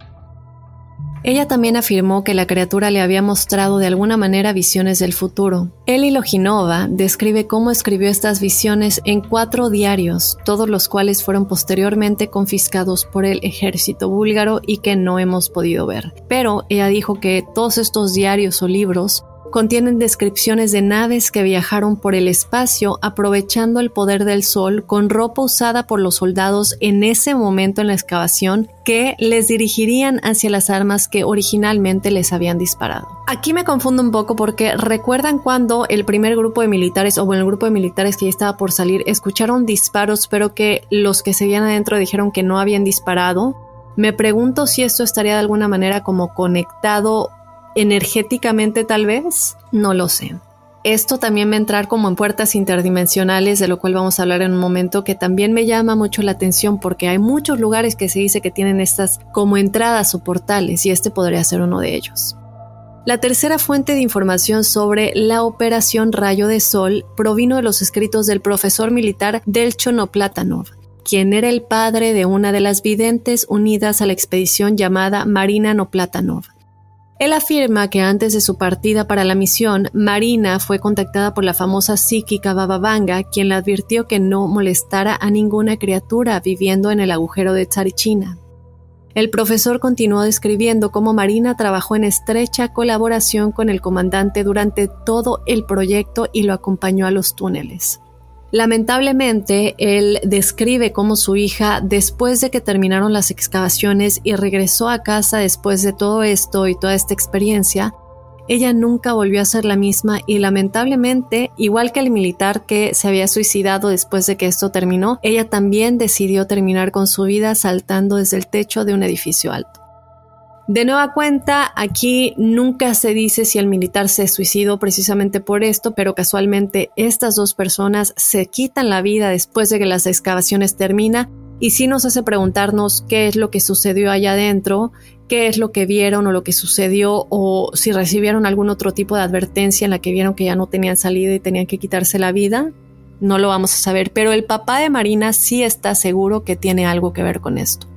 Ella también afirmó que la criatura le había mostrado de alguna manera visiones del futuro. Eli Loginova describe cómo escribió estas visiones en cuatro diarios, todos los cuales fueron posteriormente confiscados por el ejército búlgaro y que no hemos podido ver. Pero ella dijo que todos estos diarios o libros contienen descripciones de naves que viajaron por el espacio aprovechando el poder del sol con ropa usada por los soldados en ese momento en la excavación que les dirigirían hacia las armas que originalmente les habían disparado. Aquí me confundo un poco porque recuerdan cuando el primer grupo de militares o el grupo de militares que ya estaba por salir escucharon disparos pero que los que seguían adentro dijeron que no habían disparado. Me pregunto si esto estaría de alguna manera como conectado energéticamente tal vez, no lo sé. Esto también va a entrar como en puertas interdimensionales, de lo cual vamos a hablar en un momento, que también me llama mucho la atención porque hay muchos lugares que se dice que tienen estas como entradas o portales y este podría ser uno de ellos. La tercera fuente de información sobre la operación Rayo de Sol provino de los escritos del profesor militar Delcho Platanov, quien era el padre de una de las videntes unidas a la expedición llamada Marina Noplatanov. Él afirma que antes de su partida para la misión, Marina fue contactada por la famosa psíquica Baba Vanga, quien le advirtió que no molestara a ninguna criatura viviendo en el agujero de Tsarichina. El profesor continuó describiendo cómo Marina trabajó en estrecha colaboración con el comandante durante todo el proyecto y lo acompañó a los túneles. Lamentablemente, él describe cómo su hija, después de que terminaron las excavaciones y regresó a casa después de todo esto y toda esta experiencia, ella nunca volvió a ser la misma y lamentablemente, igual que el militar que se había suicidado después de que esto terminó, ella también decidió terminar con su vida saltando desde el techo de un edificio alto. De nueva cuenta, aquí nunca se dice si el militar se suicidó precisamente por esto, pero casualmente estas dos personas se quitan la vida después de que las excavaciones terminan y sí nos hace preguntarnos qué es lo que sucedió allá adentro, qué es lo que vieron o lo que sucedió o si recibieron algún otro tipo de advertencia en la que vieron que ya no tenían salida y tenían que quitarse la vida. no lo vamos a saber, pero el papá de Marina sí está seguro que tiene algo que ver con esto.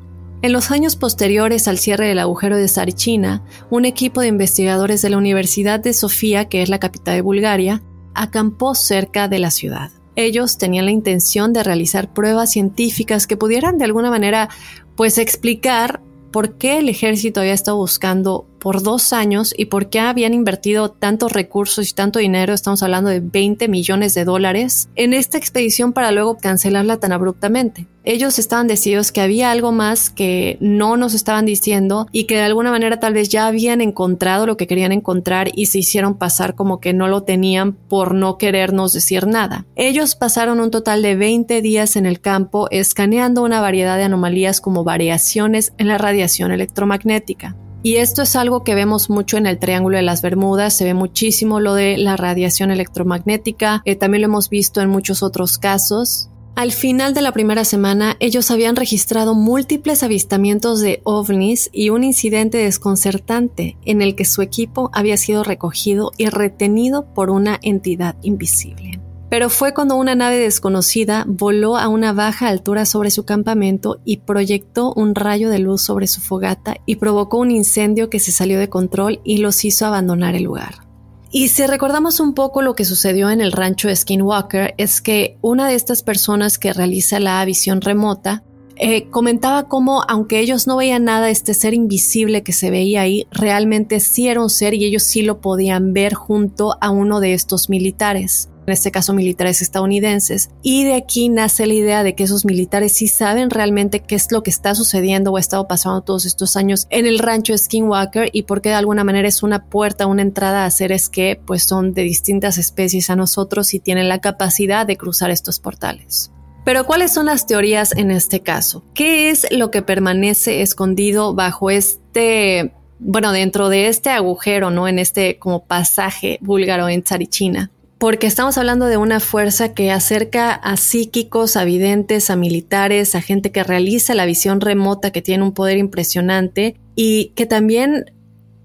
En los años posteriores al cierre del agujero de Sarichina, un equipo de investigadores de la Universidad de Sofía, que es la capital de Bulgaria, acampó cerca de la ciudad. Ellos tenían la intención de realizar pruebas científicas que pudieran de alguna manera pues explicar por qué el ejército había estado buscando por dos años y por qué habían invertido tantos recursos y tanto dinero, estamos hablando de 20 millones de dólares, en esta expedición para luego cancelarla tan abruptamente. Ellos estaban decididos que había algo más que no nos estaban diciendo y que de alguna manera tal vez ya habían encontrado lo que querían encontrar y se hicieron pasar como que no lo tenían por no querernos decir nada. Ellos pasaron un total de 20 días en el campo escaneando una variedad de anomalías como variaciones en la radiación electromagnética. Y esto es algo que vemos mucho en el Triángulo de las Bermudas, se ve muchísimo lo de la radiación electromagnética, eh, también lo hemos visto en muchos otros casos. Al final de la primera semana, ellos habían registrado múltiples avistamientos de ovnis y un incidente desconcertante en el que su equipo había sido recogido y retenido por una entidad invisible pero fue cuando una nave desconocida voló a una baja altura sobre su campamento y proyectó un rayo de luz sobre su fogata y provocó un incendio que se salió de control y los hizo abandonar el lugar. Y si recordamos un poco lo que sucedió en el rancho Skinwalker, es que una de estas personas que realiza la visión remota eh, comentaba cómo, aunque ellos no veían nada, este ser invisible que se veía ahí realmente sí era un ser y ellos sí lo podían ver junto a uno de estos militares en este caso militares estadounidenses, y de aquí nace la idea de que esos militares sí saben realmente qué es lo que está sucediendo o ha estado pasando todos estos años en el rancho Skinwalker y porque de alguna manera es una puerta, una entrada a seres que pues son de distintas especies a nosotros y tienen la capacidad de cruzar estos portales. Pero ¿cuáles son las teorías en este caso? ¿Qué es lo que permanece escondido bajo este bueno, dentro de este agujero, ¿no? En este como pasaje búlgaro en Tsarichina porque estamos hablando de una fuerza que acerca a psíquicos, a videntes, a militares, a gente que realiza la visión remota, que tiene un poder impresionante y que también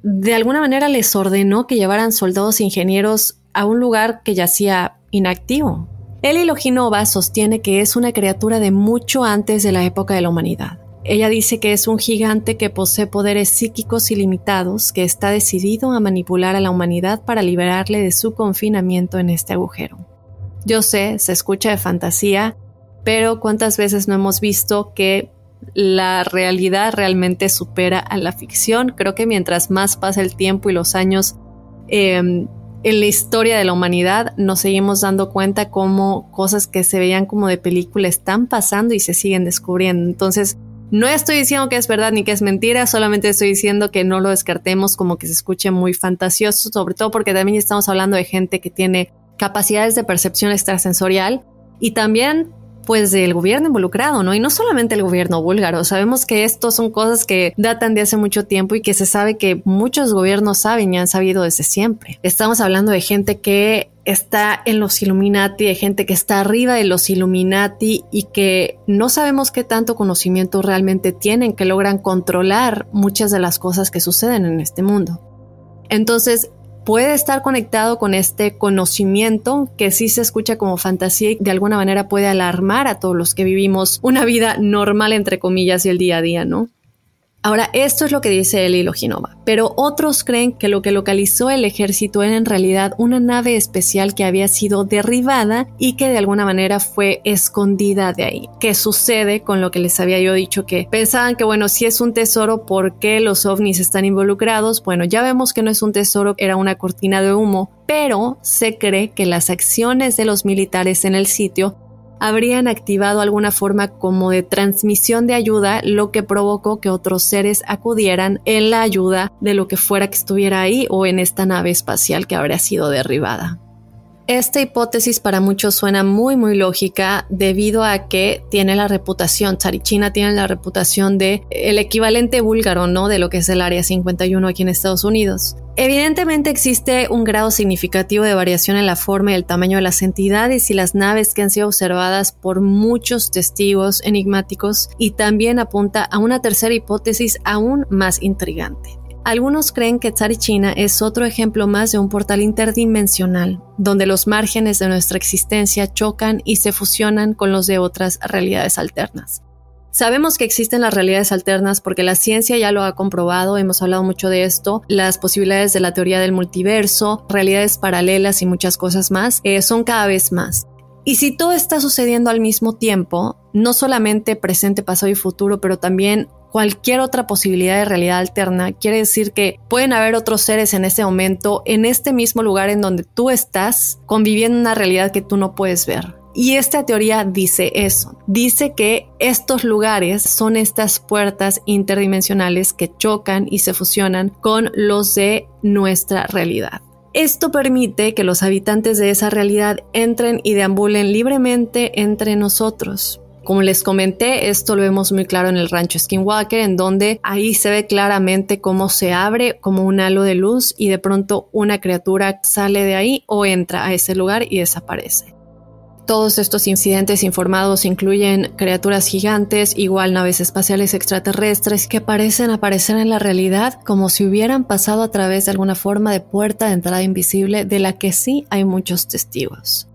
de alguna manera les ordenó que llevaran soldados e ingenieros a un lugar que yacía inactivo. Eli Loginova sostiene que es una criatura de mucho antes de la época de la humanidad. Ella dice que es un gigante que posee poderes psíquicos ilimitados, que está decidido a manipular a la humanidad para liberarle de su confinamiento en este agujero. Yo sé, se escucha de fantasía, pero ¿cuántas veces no hemos visto que la realidad realmente supera a la ficción? Creo que mientras más pasa el tiempo y los años em, en la historia de la humanidad, nos seguimos dando cuenta cómo cosas que se veían como de película están pasando y se siguen descubriendo. Entonces, no estoy diciendo que es verdad ni que es mentira, solamente estoy diciendo que no lo descartemos como que se escuche muy fantasioso, sobre todo porque también estamos hablando de gente que tiene capacidades de percepción extrasensorial y también pues del gobierno involucrado, ¿no? Y no solamente el gobierno búlgaro, sabemos que estos son cosas que datan de hace mucho tiempo y que se sabe que muchos gobiernos saben y han sabido desde siempre. Estamos hablando de gente que está en los Illuminati, de gente que está arriba de los Illuminati y que no sabemos qué tanto conocimiento realmente tienen, que logran controlar muchas de las cosas que suceden en este mundo. Entonces, puede estar conectado con este conocimiento que sí se escucha como fantasía y de alguna manera puede alarmar a todos los que vivimos una vida normal, entre comillas, y el día a día, ¿no? Ahora, esto es lo que dice Eli Loginova, pero otros creen que lo que localizó el ejército era en realidad una nave especial que había sido derribada y que de alguna manera fue escondida de ahí. ¿Qué sucede con lo que les había yo dicho que pensaban que bueno, si es un tesoro, ¿por qué los ovnis están involucrados? Bueno, ya vemos que no es un tesoro, era una cortina de humo, pero se cree que las acciones de los militares en el sitio habrían activado alguna forma como de transmisión de ayuda, lo que provocó que otros seres acudieran en la ayuda de lo que fuera que estuviera ahí o en esta nave espacial que habría sido derribada. Esta hipótesis para muchos suena muy muy lógica debido a que tiene la reputación, Tsarichina tiene la reputación de el equivalente búlgaro, ¿no? De lo que es el Área 51 aquí en Estados Unidos. Evidentemente existe un grado significativo de variación en la forma y el tamaño de las entidades y las naves que han sido observadas por muchos testigos enigmáticos y también apunta a una tercera hipótesis aún más intrigante. Algunos creen que Tsarichina es otro ejemplo más de un portal interdimensional, donde los márgenes de nuestra existencia chocan y se fusionan con los de otras realidades alternas. Sabemos que existen las realidades alternas porque la ciencia ya lo ha comprobado, hemos hablado mucho de esto, las posibilidades de la teoría del multiverso, realidades paralelas y muchas cosas más, eh, son cada vez más. Y si todo está sucediendo al mismo tiempo, no solamente presente, pasado y futuro, pero también cualquier otra posibilidad de realidad alterna, quiere decir que pueden haber otros seres en ese momento, en este mismo lugar en donde tú estás, conviviendo en una realidad que tú no puedes ver. Y esta teoría dice eso, dice que estos lugares son estas puertas interdimensionales que chocan y se fusionan con los de nuestra realidad. Esto permite que los habitantes de esa realidad entren y deambulen libremente entre nosotros. Como les comenté, esto lo vemos muy claro en el rancho Skinwalker, en donde ahí se ve claramente cómo se abre como un halo de luz y de pronto una criatura sale de ahí o entra a ese lugar y desaparece. Todos estos incidentes informados incluyen criaturas gigantes, igual naves espaciales extraterrestres, que parecen aparecer en la realidad como si hubieran pasado a través de alguna forma de puerta de entrada invisible de la que sí hay muchos testigos.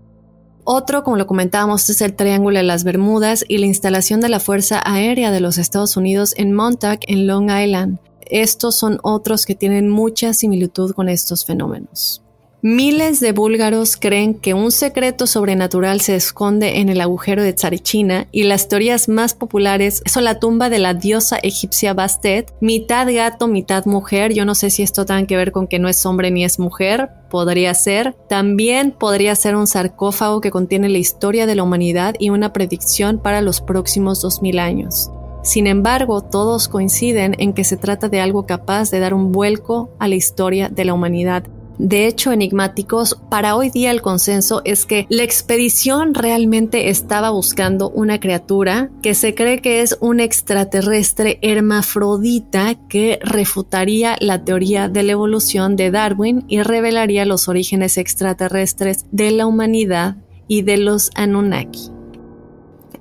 Otro, como lo comentábamos, es el Triángulo de las Bermudas y la instalación de la Fuerza Aérea de los Estados Unidos en Montauk, en Long Island. Estos son otros que tienen mucha similitud con estos fenómenos. Miles de búlgaros creen que un secreto sobrenatural se esconde en el agujero de Tsarichina y las teorías más populares son la tumba de la diosa egipcia Bastet, mitad gato, mitad mujer. Yo no sé si esto tiene que ver con que no es hombre ni es mujer, podría ser. También podría ser un sarcófago que contiene la historia de la humanidad y una predicción para los próximos 2000 años. Sin embargo, todos coinciden en que se trata de algo capaz de dar un vuelco a la historia de la humanidad de hecho, enigmáticos, para hoy día el consenso es que la expedición realmente estaba buscando una criatura que se cree que es un extraterrestre hermafrodita que refutaría la teoría de la evolución de Darwin y revelaría los orígenes extraterrestres de la humanidad y de los Anunnaki.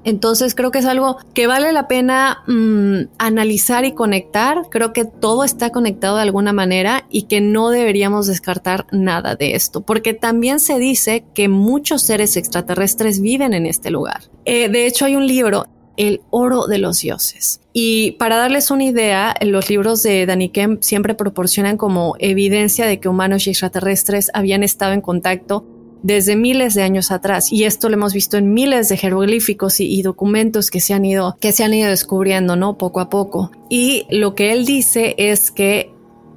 Entonces creo que es algo que vale la pena mm, analizar y conectar. Creo que todo está conectado de alguna manera y que no deberíamos descartar nada de esto, porque también se dice que muchos seres extraterrestres viven en este lugar. Eh, de hecho, hay un libro el oro de los dioses. Y para darles una idea, los libros de Daniken siempre proporcionan como evidencia de que humanos y extraterrestres habían estado en contacto desde miles de años atrás. Y esto lo hemos visto en miles de jeroglíficos y, documentos que se han ido que se han ido descubriendo no poco a poco. Y lo que él dice es que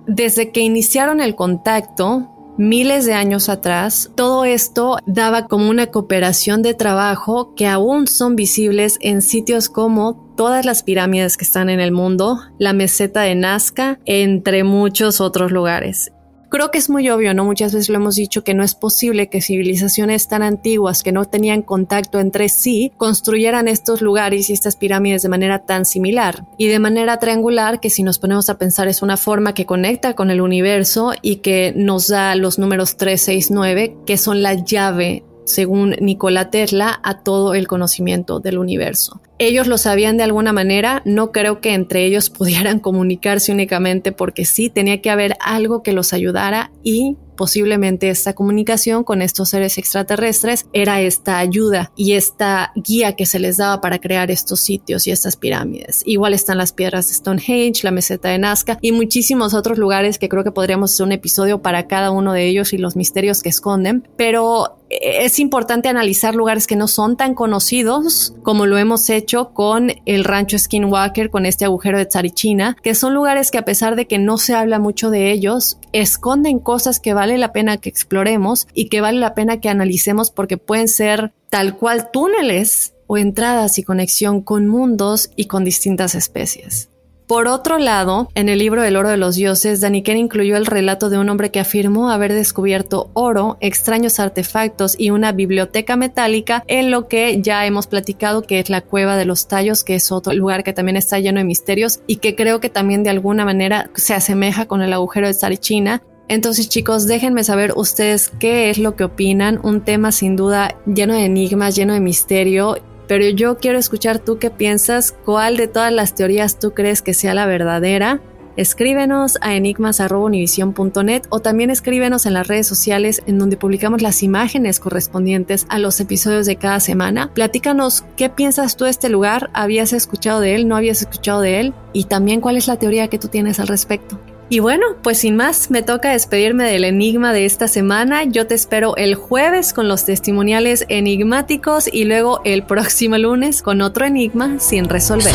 desde que iniciaron el contacto miles de años atrás, todo esto daba como una cooperación de trabajo que aún son visibles en sitios como todas las pirámides que están en el mundo, la meseta de Nazca, entre muchos otros lugares. Creo que es muy obvio, ¿no? Muchas veces lo hemos dicho que no es posible que civilizaciones tan antiguas que no tenían contacto entre sí construyeran estos lugares y estas pirámides de manera tan similar y de manera triangular que si nos ponemos a pensar es una forma que conecta con el universo y que nos da los números 3, 6, 9 que son la llave según Nikola Tesla, a todo el conocimiento del universo. Ellos lo sabían de alguna manera, no creo que entre ellos pudieran comunicarse únicamente porque sí tenía que haber algo que los ayudara y posiblemente esta comunicación con estos seres extraterrestres era esta ayuda y esta guía que se les daba para crear estos sitios y estas pirámides. Igual están las piedras de Stonehenge, la meseta de Nazca y muchísimos otros lugares que creo que podríamos hacer un episodio para cada uno de ellos y los misterios que esconden, pero es importante analizar lugares que no son tan conocidos como lo hemos hecho con el rancho Skinwalker, con este agujero de Tsarichina, que son lugares que a pesar de que no se habla mucho de ellos, esconden cosas que vale la pena que exploremos y que vale la pena que analicemos porque pueden ser tal cual túneles o entradas y conexión con mundos y con distintas especies. Por otro lado, en el libro El oro de los dioses, Daniken incluyó el relato de un hombre que afirmó haber descubierto oro, extraños artefactos y una biblioteca metálica en lo que ya hemos platicado que es la cueva de los tallos, que es otro lugar que también está lleno de misterios y que creo que también de alguna manera se asemeja con el agujero de Sarichina. Entonces chicos, déjenme saber ustedes qué es lo que opinan, un tema sin duda lleno de enigmas, lleno de misterio pero yo quiero escuchar tú qué piensas, cuál de todas las teorías tú crees que sea la verdadera. escríbenos a enigmas.univision.net o también escríbenos en las redes sociales en donde publicamos las imágenes correspondientes a los episodios de cada semana. Platícanos qué piensas tú de este lugar, habías escuchado de él, no habías escuchado de él y también cuál es la teoría que tú tienes al respecto. Y bueno, pues sin más, me toca despedirme del enigma de esta semana. Yo te espero el jueves con los testimoniales enigmáticos y luego el próximo lunes con otro enigma sin resolver.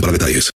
para detalles.